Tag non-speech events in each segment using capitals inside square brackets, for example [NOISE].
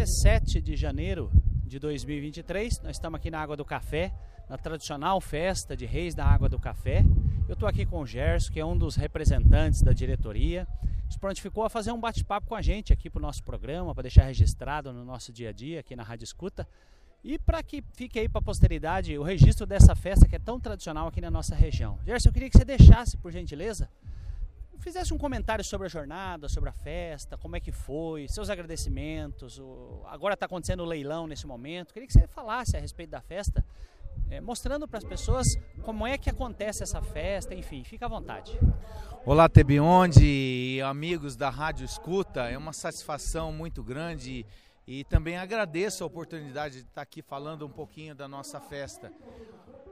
Hoje é 7 de janeiro de 2023, nós estamos aqui na Água do Café, na tradicional festa de Reis da Água do Café. Eu estou aqui com o Gerson, que é um dos representantes da diretoria. Se prontificou a fazer um bate-papo com a gente aqui para o nosso programa, para deixar registrado no nosso dia a dia aqui na Rádio Escuta. E para que fique aí para a posteridade o registro dessa festa que é tão tradicional aqui na nossa região. Gerson, eu queria que você deixasse, por gentileza, fizesse um comentário sobre a jornada, sobre a festa, como é que foi, seus agradecimentos. O... Agora está acontecendo o leilão nesse momento. Queria que você falasse a respeito da festa, é, mostrando para as pessoas como é que acontece essa festa, enfim, fica à vontade. Olá, Tebionde e amigos da Rádio Escuta, é uma satisfação muito grande e também agradeço a oportunidade de estar aqui falando um pouquinho da nossa festa.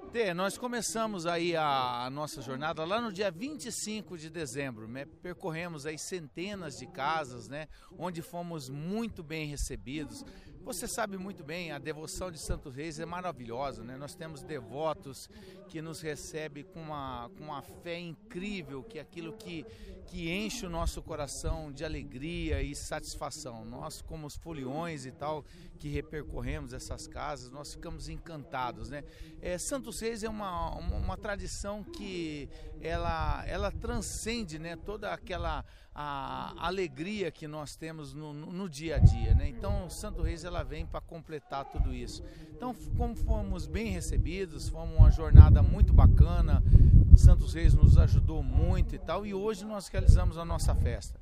Tê, nós começamos aí a, a, nossa jornada lá no dia 25 de dezembro, né? percorremos aí centenas de casas, né? onde fomos muito bem recebidos. Você sabe muito bem, a devoção de Santos Reis é maravilhosa, né? Nós temos devotos que nos recebem com uma, com uma fé incrível, que é aquilo que, que enche o nosso coração de alegria e satisfação. Nós, como os foliões e tal, que repercorremos essas casas, nós ficamos encantados, né? É, Santos Reis é uma, uma, uma tradição que ela, ela transcende, né? Toda aquela a alegria que nós temos no, no, no dia a dia, né? Então, Santo Reis ela vem para completar tudo isso. Então, como fomos bem recebidos, fomos uma jornada muito bacana. Santos Reis nos ajudou muito e tal, e hoje nós realizamos a nossa festa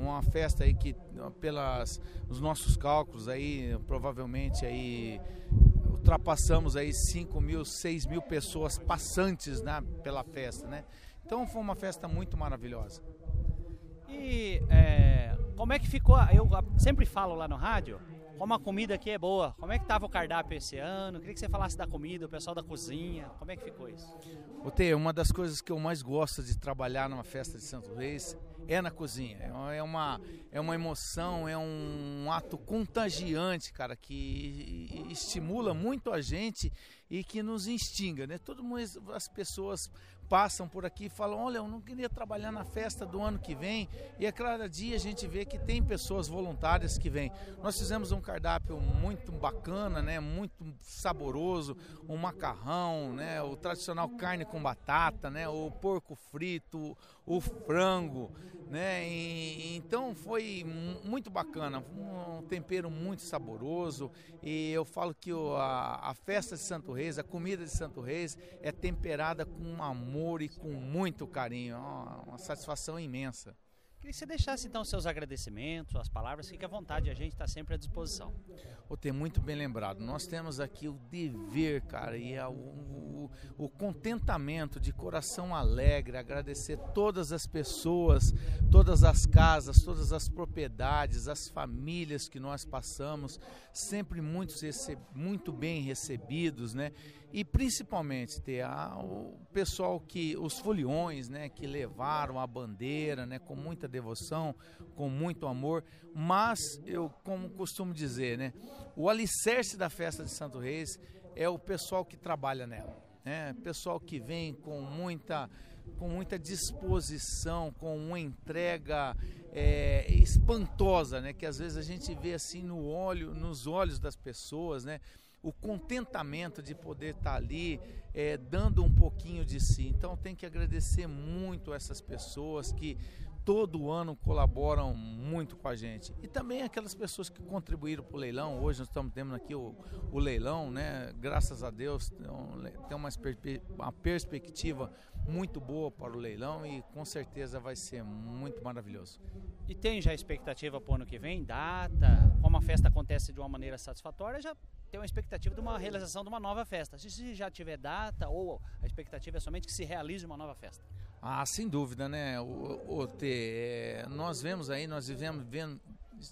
uma festa aí que pelas os nossos cálculos aí provavelmente aí ultrapassamos aí 5 mil, 6 mil pessoas passantes né, pela festa, né? Então foi uma festa muito maravilhosa. E é, como é que ficou? Eu sempre falo lá no rádio como a comida aqui é boa. Como é que estava o cardápio esse ano? Queria que você falasse da comida, o pessoal da cozinha. Como é que ficou isso? O Tê, uma das coisas que eu mais gosto de trabalhar numa festa de Santo Reis é na cozinha. É uma, é uma emoção, é um ato contagiante, cara, que estimula muito a gente e que nos instiga, né? Mundo, as pessoas passam por aqui e falam: Olha, eu não queria trabalhar na festa do ano que vem. E a cada dia a gente vê que tem pessoas voluntárias que vêm. Nós fizemos um cardápio muito bacana, né? muito saboroso: um macarrão, né? o tradicional carne com batata, né? o porco frito, o frango. Né? E, então foi muito bacana, um tempero muito saboroso. E eu falo que a, a festa de Santo Reis, a comida de Santo Reis é temperada com amor e com muito carinho. É uma satisfação imensa. Queria que você deixasse então seus agradecimentos, as palavras, fique à vontade, a gente está sempre à disposição. O ter muito bem lembrado, nós temos aqui o dever, cara, e é o, o, o, contentamento de coração alegre, agradecer todas as pessoas, todas as casas, todas as propriedades, as famílias que nós passamos, sempre muito, muito bem recebidos, né? E principalmente ter o pessoal que os foliões, né, que levaram a bandeira, né, com muita devoção, com muito amor, mas eu como costumo dizer, né, o alicerce da festa de Santo Reis é o pessoal que trabalha nela, né, pessoal que vem com muita com muita disposição, com uma entrega é, espantosa, né? Que às vezes a gente vê assim no olho, nos olhos das pessoas, né? O contentamento de poder estar ali é, dando um pouquinho de si. Então tem que agradecer muito essas pessoas que todo ano colaboram muito com a gente. E também aquelas pessoas que contribuíram para o leilão. Hoje nós estamos tendo aqui o, o leilão, né? Graças a Deus tem uma, uma perspectiva muito boa para o leilão e com certeza vai ser muito maravilhoso. E tem já expectativa para o ano que vem? Data? Como a festa acontece de uma maneira satisfatória, já tem uma expectativa de uma realização de uma nova festa. Se já tiver data ou a expectativa é somente que se realize uma nova festa. Ah, sem dúvida, né? O, o, T, é, nós vemos aí, nós vivemos, vendo,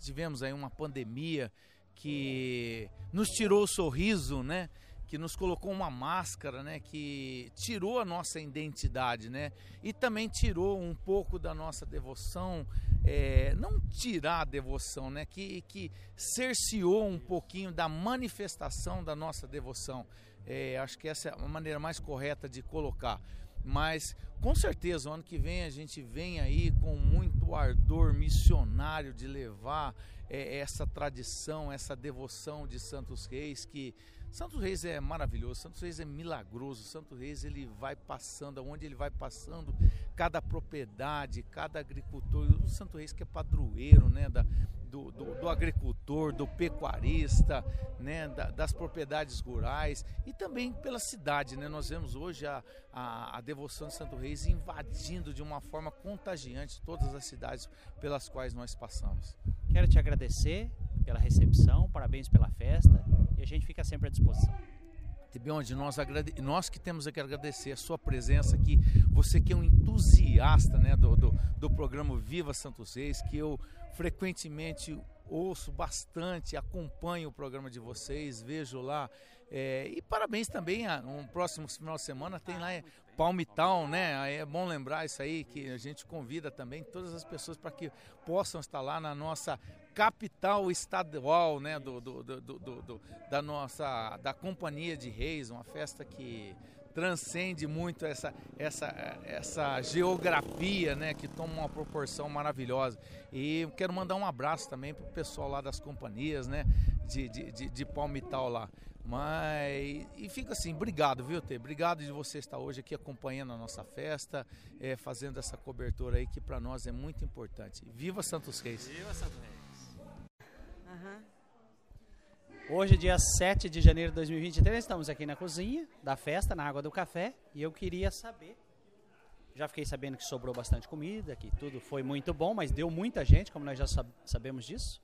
tivemos aí uma pandemia que nos tirou o sorriso, né? Que nos colocou uma máscara, né, que tirou a nossa identidade, né, e também tirou um pouco da nossa devoção, é, não tirar a devoção, né, que, que cerceou um pouquinho da manifestação da nossa devoção. É, acho que essa é a maneira mais correta de colocar. Mas com certeza, o ano que vem a gente vem aí com muito ardor missionário de levar é, essa tradição, essa devoção de Santos Reis, que Santos Reis é maravilhoso, Santos Reis é milagroso, Santos Reis ele vai passando, aonde ele vai passando, cada propriedade, cada agricultor, o Santos Reis que é padroeiro, né, da, do, do, do, agricultor, do pecuarista, né, da, das propriedades rurais e também pela cidade. Né? Nós vemos hoje a, a, a, devoção de Santo Reis invadindo de uma forma contagiante todas as cidades pelas quais nós passamos. Quero te agradecer pela recepção, parabéns pela festa a gente fica sempre à disposição. Tibionde, nós, nós que temos que agradecer a sua presença aqui, você que é um entusiasta né, do, do, do programa Viva Santos Reis, que eu frequentemente ouço bastante, acompanho o programa de vocês, vejo lá. É, e parabéns também, a, um próximo final de semana tem lá Palmital, né? É bom lembrar isso aí, que a gente convida também todas as pessoas para que possam estar lá na nossa capital estadual, né? Do, do, do, do, da nossa, da Companhia de Reis, uma festa que transcende muito essa, essa, essa geografia, né, que toma uma proporção maravilhosa. E quero mandar um abraço também para o pessoal lá das companhias, né, de, de, de, de Palmital lá. Mas, e fica assim, obrigado, viu, Tê? Obrigado de você estar hoje aqui acompanhando a nossa festa, é, fazendo essa cobertura aí que para nós é muito importante. Viva Santos Reis! Viva Santos Reis! Uhum. Hoje, dia 7 de janeiro de 2023, estamos aqui na cozinha da festa, na Água do Café, e eu queria saber. Já fiquei sabendo que sobrou bastante comida, que tudo foi muito bom, mas deu muita gente, como nós já sabemos disso.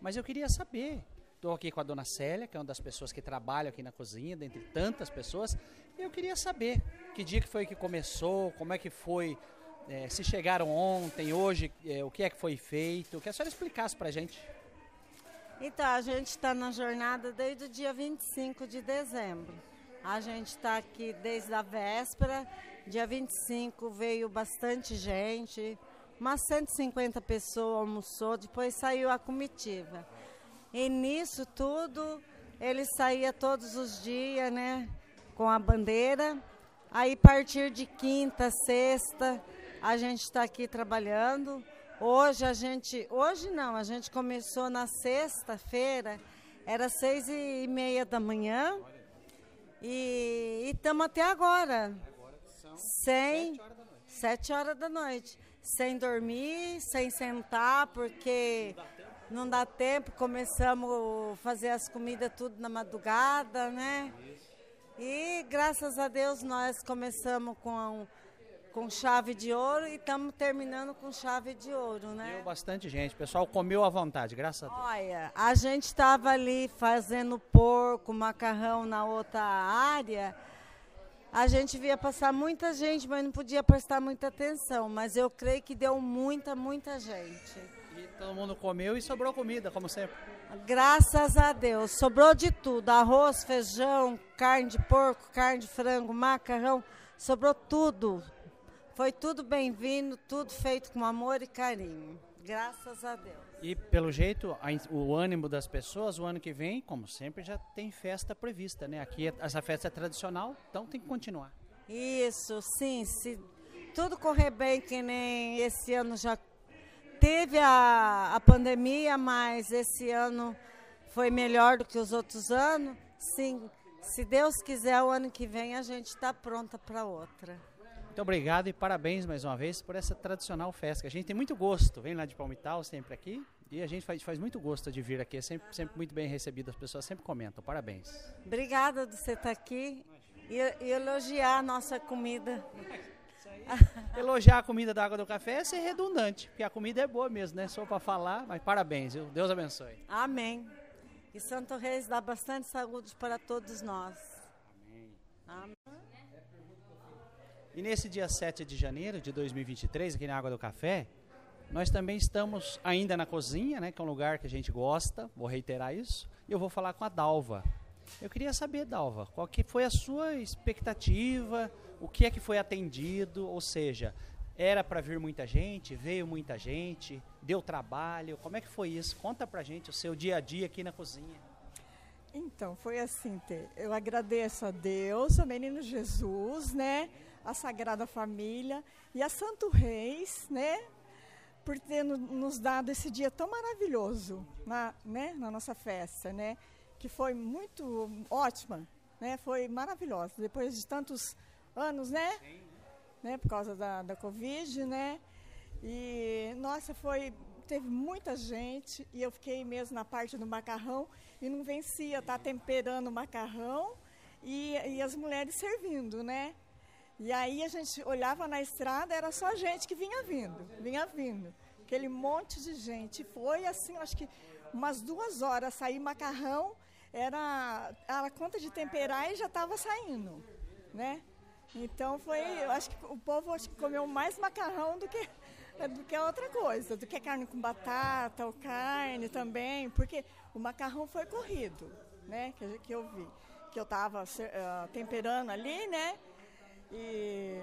Mas eu queria saber. Estou aqui com a dona Célia, que é uma das pessoas que trabalha aqui na cozinha, dentre tantas pessoas, e eu queria saber que dia que foi que começou, como é que foi, é, se chegaram ontem, hoje, é, o que é que foi feito. Que a senhora explicasse para a gente. Então, a gente está na jornada desde o dia 25 de dezembro. A gente está aqui desde a véspera. Dia 25 veio bastante gente, umas 150 pessoas almoçou, depois saiu a comitiva. E nisso tudo, ele saía todos os dias, né, com a bandeira. Aí, a partir de quinta, sexta, a gente está aqui trabalhando. Hoje a gente, hoje não, a gente começou na sexta-feira, era seis e meia da manhã e estamos até agora, sem sete horas da noite, sem dormir, sem sentar, porque não dá tempo, começamos a fazer as comidas tudo na madrugada, né? E graças a Deus nós começamos com com chave de ouro e estamos terminando com chave de ouro, né? Deu bastante gente, o pessoal comeu à vontade, graças a Deus. Olha, a gente estava ali fazendo porco, macarrão na outra área. A gente via passar muita gente, mas não podia prestar muita atenção. Mas eu creio que deu muita, muita gente. Todo mundo comeu e sobrou comida, como sempre. Graças a Deus, sobrou de tudo: arroz, feijão, carne de porco, carne de frango, macarrão, sobrou tudo. Foi tudo bem-vindo, tudo feito com amor e carinho. Graças a Deus. E pelo jeito, o ânimo das pessoas, o ano que vem, como sempre, já tem festa prevista, né? Aqui essa festa é tradicional, então tem que continuar. Isso, sim. Se tudo correr bem, que nem esse ano já teve a, a pandemia, mas esse ano foi melhor do que os outros anos. Sim, se Deus quiser, o ano que vem a gente está pronta para outra. Muito obrigado e parabéns mais uma vez por essa tradicional festa. A gente tem muito gosto, vem lá de Palmital sempre aqui e a gente faz, faz muito gosto de vir aqui, é sempre, sempre muito bem recebido, as pessoas sempre comentam. Parabéns. Obrigada de você estar aqui e, e elogiar a nossa comida. [LAUGHS] Elogiar a comida da água do café é ser redundante, porque a comida é boa mesmo, né? Só para falar, mas parabéns, viu? Deus abençoe. Amém. E Santo Reis dá bastante saúde para todos nós. Amém. Amém. E nesse dia 7 de janeiro de 2023, aqui na Água do Café, nós também estamos ainda na cozinha, né, que é um lugar que a gente gosta, vou reiterar isso, e eu vou falar com a Dalva. Eu queria saber, Dalva, qual que foi a sua expectativa, o que é que foi atendido, ou seja, era para vir muita gente, veio muita gente, deu trabalho, como é que foi isso? Conta pra gente o seu dia a dia aqui na cozinha. Então, foi assim, Tê. eu agradeço a Deus, ao menino Jesus, né? a Sagrada Família e a Santo Reis, né? Por ter nos dado esse dia tão maravilhoso na, né, na nossa festa, né? Que foi muito ótima, né? Foi maravilhosa. Depois de tantos anos, né? né? Por causa da, da Covid, né? E, nossa, foi teve muita gente e eu fiquei mesmo na parte do macarrão e não vencia, tá temperando o macarrão e, e as mulheres servindo, né? E aí a gente olhava na estrada, era só gente que vinha vindo, vinha vindo. Aquele monte de gente. Foi assim, acho que umas duas horas sair macarrão, era a conta de temperar e já estava saindo, né? Então foi, eu acho que o povo acho que comeu mais macarrão do que do que outra coisa, do que carne com batata ou carne também, porque o macarrão foi corrido, né? Que, que eu vi, que eu estava uh, temperando ali, né? E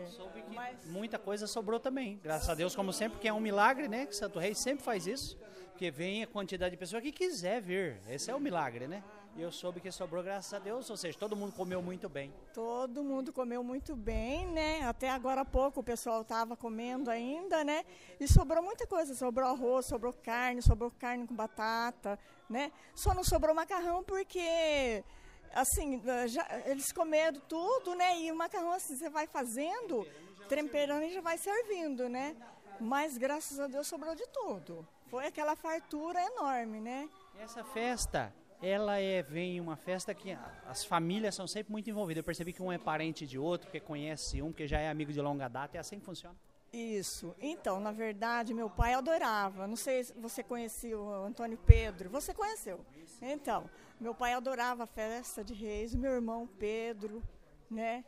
Mas... muita coisa sobrou também, graças a Deus, como sempre, que é um milagre, né? Que Santo Rei sempre faz isso, porque vem a quantidade de pessoas que quiser vir. Esse é o milagre, né? E eu soube que sobrou, graças a Deus, ou seja, todo mundo comeu muito bem. Todo mundo comeu muito bem, né? Até agora há pouco o pessoal estava comendo ainda, né? E sobrou muita coisa, sobrou arroz, sobrou carne, sobrou carne com batata, né? Só não sobrou macarrão porque assim, já, eles comeram tudo, né? E o macarrão assim, você vai fazendo, temperando e já vai servindo, né? Mas graças a Deus sobrou de tudo. Foi aquela fartura enorme, né? E essa festa, ela é vem uma festa que as famílias são sempre muito envolvidas. Eu percebi que um é parente de outro, que conhece um, que já é amigo de longa data, é assim que funciona. Isso. Então, na verdade, meu pai adorava. Não sei se você conhecia o Antônio Pedro. Você conheceu? Então, meu pai adorava a festa de reis, meu irmão Pedro, né?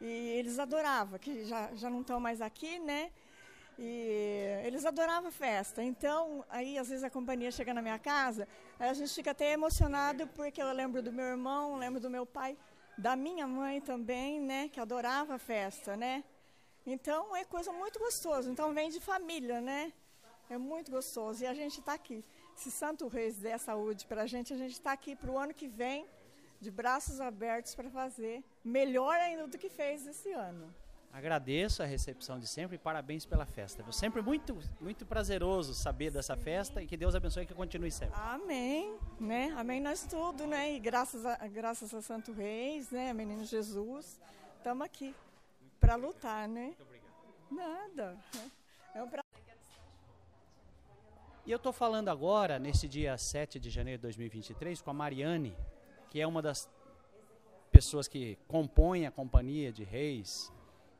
E eles adoravam, que já, já não estão mais aqui, né? E eles adoravam festa. Então, aí às vezes a companhia chega na minha casa, a gente fica até emocionado porque eu lembro do meu irmão, lembro do meu pai, da minha mãe também, né? Que adorava a festa, né? Então é coisa muito gostosa. Então vem de família, né? É muito gostoso. E a gente está aqui. Se Santo Reis der saúde para a gente, a gente está aqui para o ano que vem, de braços abertos para fazer melhor ainda do que fez esse ano. Agradeço a recepção de sempre e parabéns pela festa. É sempre muito, muito prazeroso saber dessa festa e que Deus abençoe e que continue sempre. Amém, né? Amém nós tudo, né? E graças a, graças a Santo Reis, né? Menino Jesus, estamos aqui para lutar, né? Muito obrigado. Nada. É um prazer. E eu estou falando agora, nesse dia 7 de janeiro de 2023, com a Mariane, que é uma das pessoas que compõem a Companhia de Reis,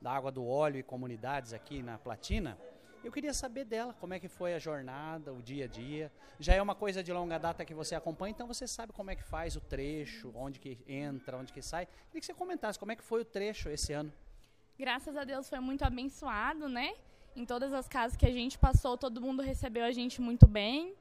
da Água do Óleo e comunidades aqui na Platina. Eu queria saber dela, como é que foi a jornada, o dia a dia. Já é uma coisa de longa data que você acompanha, então você sabe como é que faz o trecho, onde que entra, onde que sai. Queria que você comentasse como é que foi o trecho esse ano. Graças a Deus foi muito abençoado, né? Em todas as casas que a gente passou, todo mundo recebeu a gente muito bem.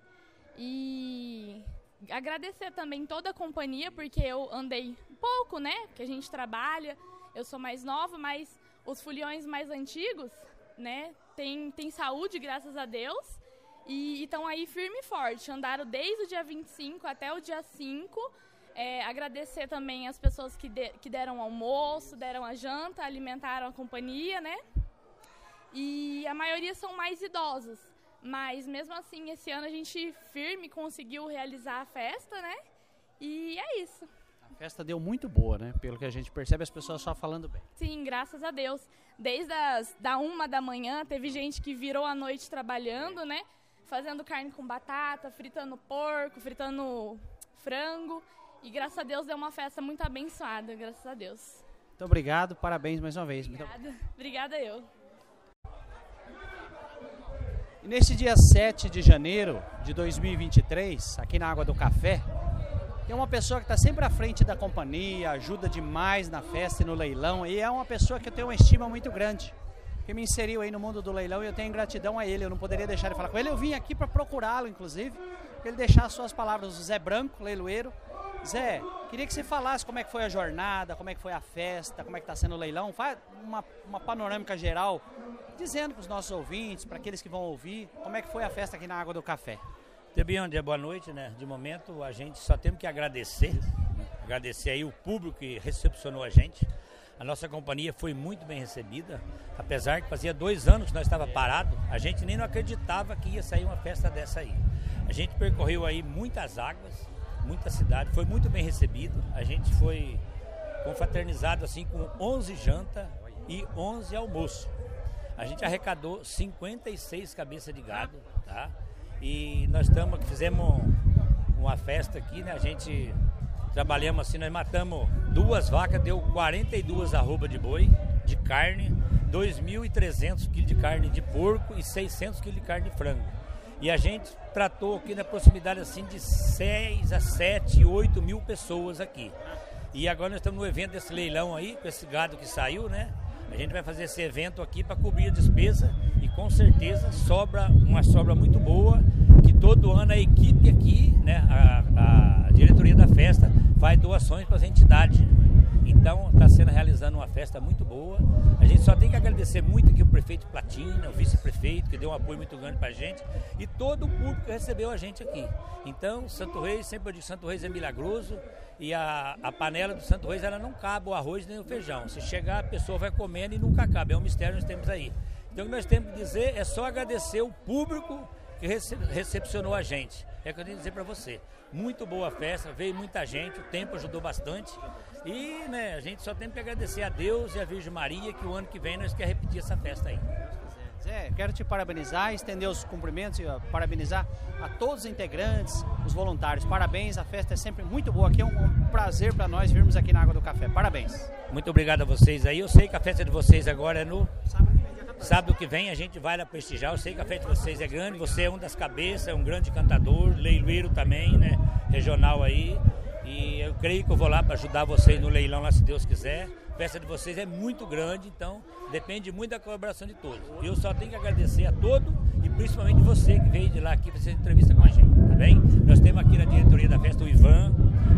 E agradecer também toda a companhia, porque eu andei pouco, né? Porque a gente trabalha, eu sou mais nova, mas os foliões mais antigos, né? Tem, tem saúde, graças a Deus. E estão aí firme e forte. Andaram desde o dia 25 até o dia 5 é, agradecer também as pessoas que, de, que deram almoço, deram a janta, alimentaram a companhia, né? E a maioria são mais idosos. Mas mesmo assim, esse ano a gente firme conseguiu realizar a festa, né? E é isso. A festa deu muito boa, né? Pelo que a gente percebe, as pessoas só falando bem. Sim, graças a Deus. Desde as da uma da manhã, teve gente que virou a noite trabalhando, né? Fazendo carne com batata, fritando porco, fritando frango. E graças a Deus deu uma festa muito abençoada, graças a Deus. Muito obrigado, parabéns mais uma vez. Obrigada, obrigada eu. E nesse dia 7 de janeiro de 2023, aqui na Água do Café, tem uma pessoa que está sempre à frente da companhia, ajuda demais na festa e no leilão, e é uma pessoa que eu tenho uma estima muito grande, que me inseriu aí no mundo do leilão e eu tenho gratidão a ele, eu não poderia deixar de falar com ele. Eu vim aqui para procurá-lo, inclusive, para ele deixar as suas palavras, o Zé Branco, leiloeiro, Zé, queria que você falasse como é que foi a jornada, como é que foi a festa, como é que está sendo o leilão. Faz uma, uma panorâmica geral, dizendo para os nossos ouvintes, para aqueles que vão ouvir, como é que foi a festa aqui na Água do Café. Tebiande, boa noite, né? De momento a gente só temos que agradecer, né? agradecer aí o público que recepcionou a gente. A nossa companhia foi muito bem recebida, apesar que fazia dois anos que nós estava parado, a gente nem não acreditava que ia sair uma festa dessa aí. A gente percorreu aí muitas águas, muita cidade, foi muito bem recebido. A gente foi confraternizado assim com 11 janta e 11 almoço. A gente arrecadou 56 cabeças de gado, tá? E nós estamos, fizemos uma festa aqui, né? A gente trabalhamos assim, nós matamos duas vacas, deu 42 arroba de boi, de carne, 2.300 quilos de carne de porco e 600 quilos de carne de frango. E a gente tratou aqui na proximidade assim de 6 a 7, 8 mil pessoas aqui. E agora nós estamos no evento desse leilão aí, com esse gado que saiu, né? A gente vai fazer esse evento aqui para cobrir a despesa e com certeza sobra uma sobra muito boa que todo ano a equipe aqui, né, a, a diretoria da festa faz doações para as entidades. Então está sendo realizando uma festa muito boa. A gente só tem que agradecer muito aqui o prefeito Platina, o vice-prefeito, que deu um apoio muito grande para a gente, e todo o público que recebeu a gente aqui. Então, Santo Reis, sempre eu digo, Santo Reis é milagroso, e a, a panela do Santo Reis ela não cabe o arroz nem o feijão. Se chegar, a pessoa vai comendo e nunca acaba. É um mistério que nós temos aí. Então, o que nós temos que dizer é só agradecer o público que recepcionou a gente. É o que eu tenho que dizer para você. Muito boa festa, veio muita gente, o tempo ajudou bastante. E né, a gente só tem que agradecer a Deus e a Virgem Maria que o ano que vem nós queremos repetir essa festa aí. Zé, quero te parabenizar, estender os cumprimentos e parabenizar a todos os integrantes, os voluntários. Parabéns, a festa é sempre muito boa aqui. É um, um prazer para nós virmos aqui na Água do Café. Parabéns. Muito obrigado a vocês aí. Eu sei que a festa de vocês agora é no sábado que vem. A gente vai lá prestigiar. Eu sei que a festa de vocês é grande. Você é um das cabeças, é um grande cantador, leiloeiro também, né? Regional aí. E eu creio que eu vou lá para ajudar vocês no leilão lá, se Deus quiser. A festa de vocês é muito grande, então depende muito da colaboração de todos. Eu só tenho que agradecer a todos e principalmente você que veio de lá aqui fazer entrevista com a gente, tá bem? Nós temos aqui na diretoria da festa o Ivan,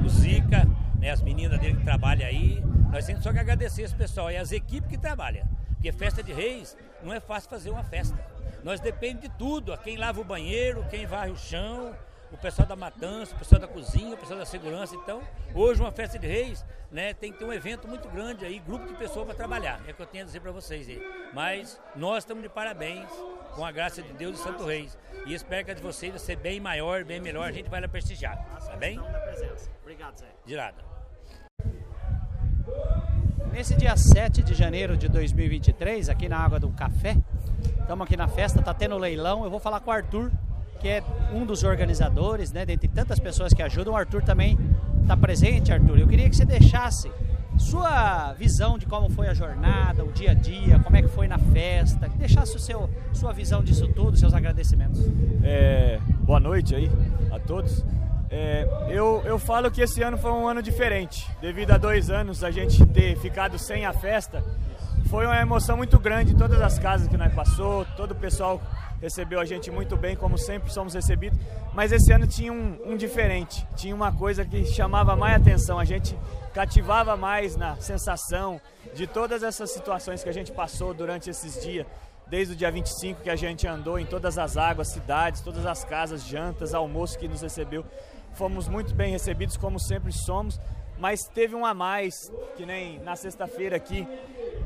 o Zica, né, as meninas dele que trabalham aí. Nós temos só que agradecer esse pessoal e as equipes que trabalham. Porque festa de reis não é fácil fazer uma festa. Nós depende de tudo, quem lava o banheiro, quem varre o chão, o pessoal da matança, o pessoal da cozinha, o pessoal da segurança. Então, hoje uma festa de reis, né, tem que ter um evento muito grande aí, grupo de pessoas para trabalhar. É o que eu tenho a dizer para vocês aí. Mas nós estamos de parabéns com a graça de Deus e Santo Reis. E espero que a de vocês vai ser bem maior, bem melhor. A gente vai lá prestigiar. Tá bem? Obrigado, Zé. De nada. Nesse dia 7 de janeiro de 2023, aqui na Água do Café, estamos aqui na festa, tá tendo leilão. Eu vou falar com o Arthur, que é um dos organizadores, né? Dentre tantas pessoas que ajudam, o Arthur também está presente, Arthur. Eu queria que você deixasse sua visão de como foi a jornada, o dia a dia, como é que foi na festa, que deixasse o seu, sua visão disso tudo, seus agradecimentos. É, boa noite aí a todos. É, eu, eu falo que esse ano foi um ano diferente, devido a dois anos a gente ter ficado sem a festa. Foi uma emoção muito grande em todas as casas que nós passou, todo o pessoal recebeu a gente muito bem, como sempre somos recebidos. Mas esse ano tinha um, um diferente, tinha uma coisa que chamava mais atenção, a gente cativava mais na sensação de todas essas situações que a gente passou durante esses dias. Desde o dia 25 que a gente andou em todas as águas, cidades, todas as casas, jantas, almoço que nos recebeu. Fomos muito bem recebidos, como sempre somos mas teve um a mais, que nem na sexta-feira aqui,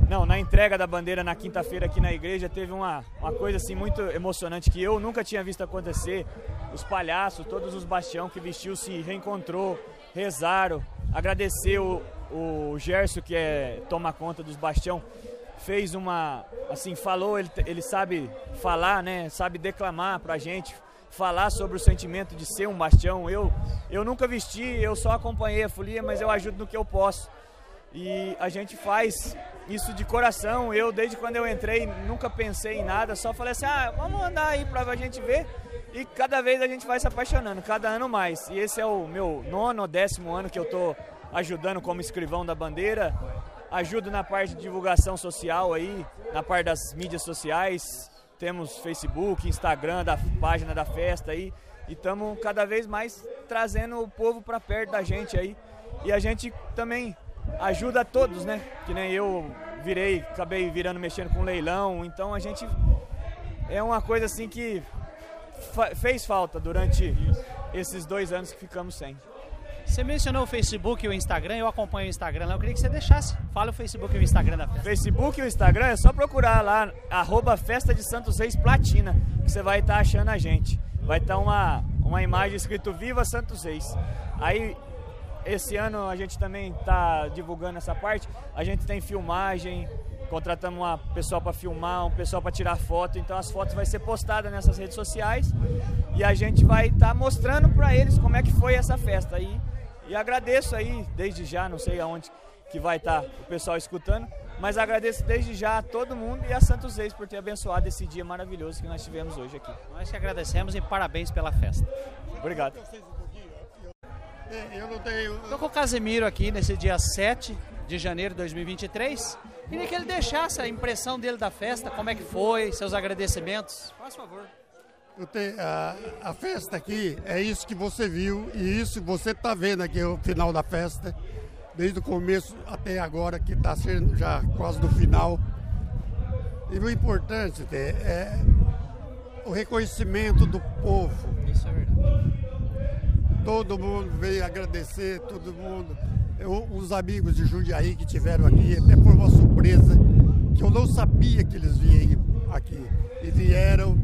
não, na entrega da bandeira na quinta-feira aqui na igreja, teve uma, uma coisa assim muito emocionante que eu nunca tinha visto acontecer. Os palhaços, todos os bastião que vestiu se reencontrou, rezaram, agradeceu o, o Gerson que é toma conta dos bastião, fez uma, assim, falou, ele, ele sabe falar, né, sabe declamar pra gente, falar sobre o sentimento de ser um bastião. Eu, eu nunca vesti, eu só acompanhei a folia, mas eu ajudo no que eu posso. E a gente faz isso de coração. Eu, desde quando eu entrei, nunca pensei em nada, só falei assim: ah, vamos andar aí pra gente ver. E cada vez a gente vai se apaixonando, cada ano mais. E esse é o meu nono ou décimo ano que eu tô ajudando como escrivão da bandeira. Ajudo na parte de divulgação social aí, na parte das mídias sociais, temos Facebook, Instagram da página da festa aí e estamos cada vez mais trazendo o povo para perto da gente aí. E a gente também ajuda a todos, né? Que nem eu virei, acabei virando mexendo com leilão, então a gente é uma coisa assim que fez falta durante esses dois anos que ficamos sem. Você mencionou o Facebook e o Instagram, eu acompanho o Instagram lá. Eu queria que você deixasse. Fala o Facebook e o Instagram da festa. Facebook e o Instagram é só procurar lá, arroba Festa de Santos Reis Platina, que você vai estar tá achando a gente. Vai estar tá uma, uma imagem escrito Viva Santos Reis. Aí, esse ano a gente também está divulgando essa parte. A gente tem filmagem, contratamos uma pessoa para filmar, um pessoal para tirar foto, então as fotos vai ser postadas nessas redes sociais e a gente vai estar tá mostrando para eles como é que foi essa festa aí. E agradeço aí, desde já, não sei aonde que vai estar tá o pessoal escutando, mas agradeço desde já a todo mundo e a Santos Reis por ter abençoado esse dia maravilhoso que nós tivemos hoje aqui. Nós que agradecemos e parabéns pela festa. Obrigado. Estou com o Casemiro aqui nesse dia 7 de janeiro de 2023. Queria que ele deixasse a impressão dele da festa, como é que foi, seus agradecimentos. Faz favor. Tenho, a, a, festa aqui é isso que você viu e isso você está vendo aqui o final da festa, desde o começo até agora, que está sendo já quase no final. E o importante é, é o reconhecimento do povo. Isso é verdade. Todo mundo veio agradecer, todo mundo. Eu, os amigos de Jundiaí que tiveram aqui, até foi uma surpresa, que eu não sabia que eles vinham aqui. E vieram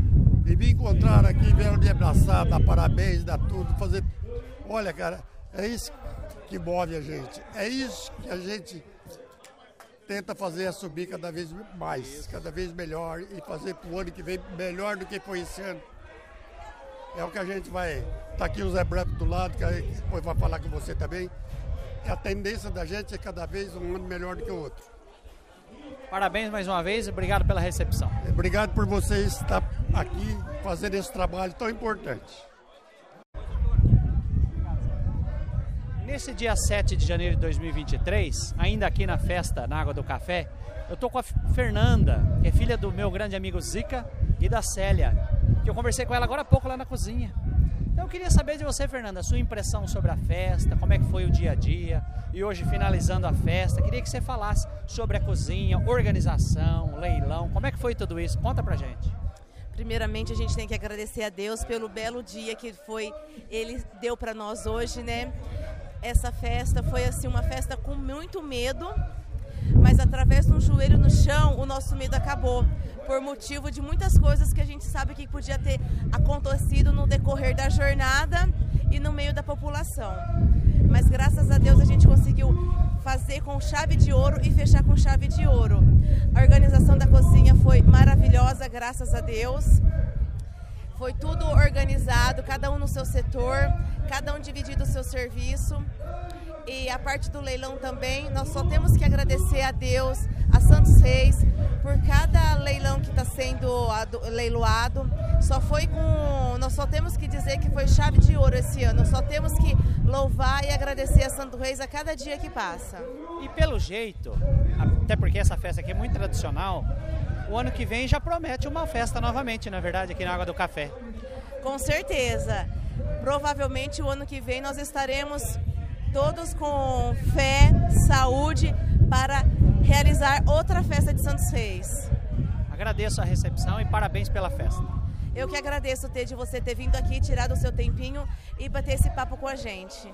e me encontraram aqui, vieram me abraçar, dar parabéns, dar tudo, fazer. Olha, cara, é isso que move a gente. É isso que a gente tenta fazer a subir cada vez mais, cada vez melhor e fazer para o ano que vem melhor do que foi esse ano. É o que a gente vai. Tá aqui o Zé Branco do lado, que depois vai falar com você também. A tendência da gente é cada vez um ano melhor do que o outro. Parabéns mais uma vez, obrigado pela recepção. Obrigado por vocês estar aqui fazendo esse trabalho tão importante. Nesse dia 7 de janeiro de 2023, ainda aqui na festa na Água do Café, eu tô com a Fernanda, que é filha do meu grande amigo Zica e da Célia, que eu conversei com ela agora há pouco lá na cozinha. Então eu queria saber de você, Fernanda, sua impressão sobre a festa, como é que foi o dia a dia e hoje finalizando a festa. Queria que você falasse sobre a cozinha, organização, leilão, como é que foi tudo isso? Conta pra gente. Primeiramente, a gente tem que agradecer a Deus pelo belo dia que foi ele deu para nós hoje, né? Essa festa foi assim uma festa com muito medo, mas através de um joelho no chão, o nosso medo acabou, por motivo de muitas coisas que a gente sabe que podia ter acontecido no decorrer da jornada e no meio da população. Mas graças a Deus a gente conseguiu fazer com chave de ouro e fechar com chave de ouro. A organização da cozinha foi maravilhosa, graças a Deus. Foi tudo organizado, cada um no seu setor, cada um dividido o seu serviço e a parte do leilão também, nós só temos que agradecer a Deus, a Santos Reis, por cada leilão que está sendo leiloado. Só foi com. Nós só temos que dizer que foi chave de ouro esse ano. Só temos que louvar e agradecer a Santos Reis a cada dia que passa. E pelo jeito, até porque essa festa aqui é muito tradicional, o ano que vem já promete uma festa novamente, na é verdade, aqui na Água do Café. Com certeza. Provavelmente o ano que vem nós estaremos todos com fé, saúde, para realizar outra festa de Santos Reis. Agradeço a recepção e parabéns pela festa. Eu que agradeço ter de você ter vindo aqui, tirado o seu tempinho e bater esse papo com a gente.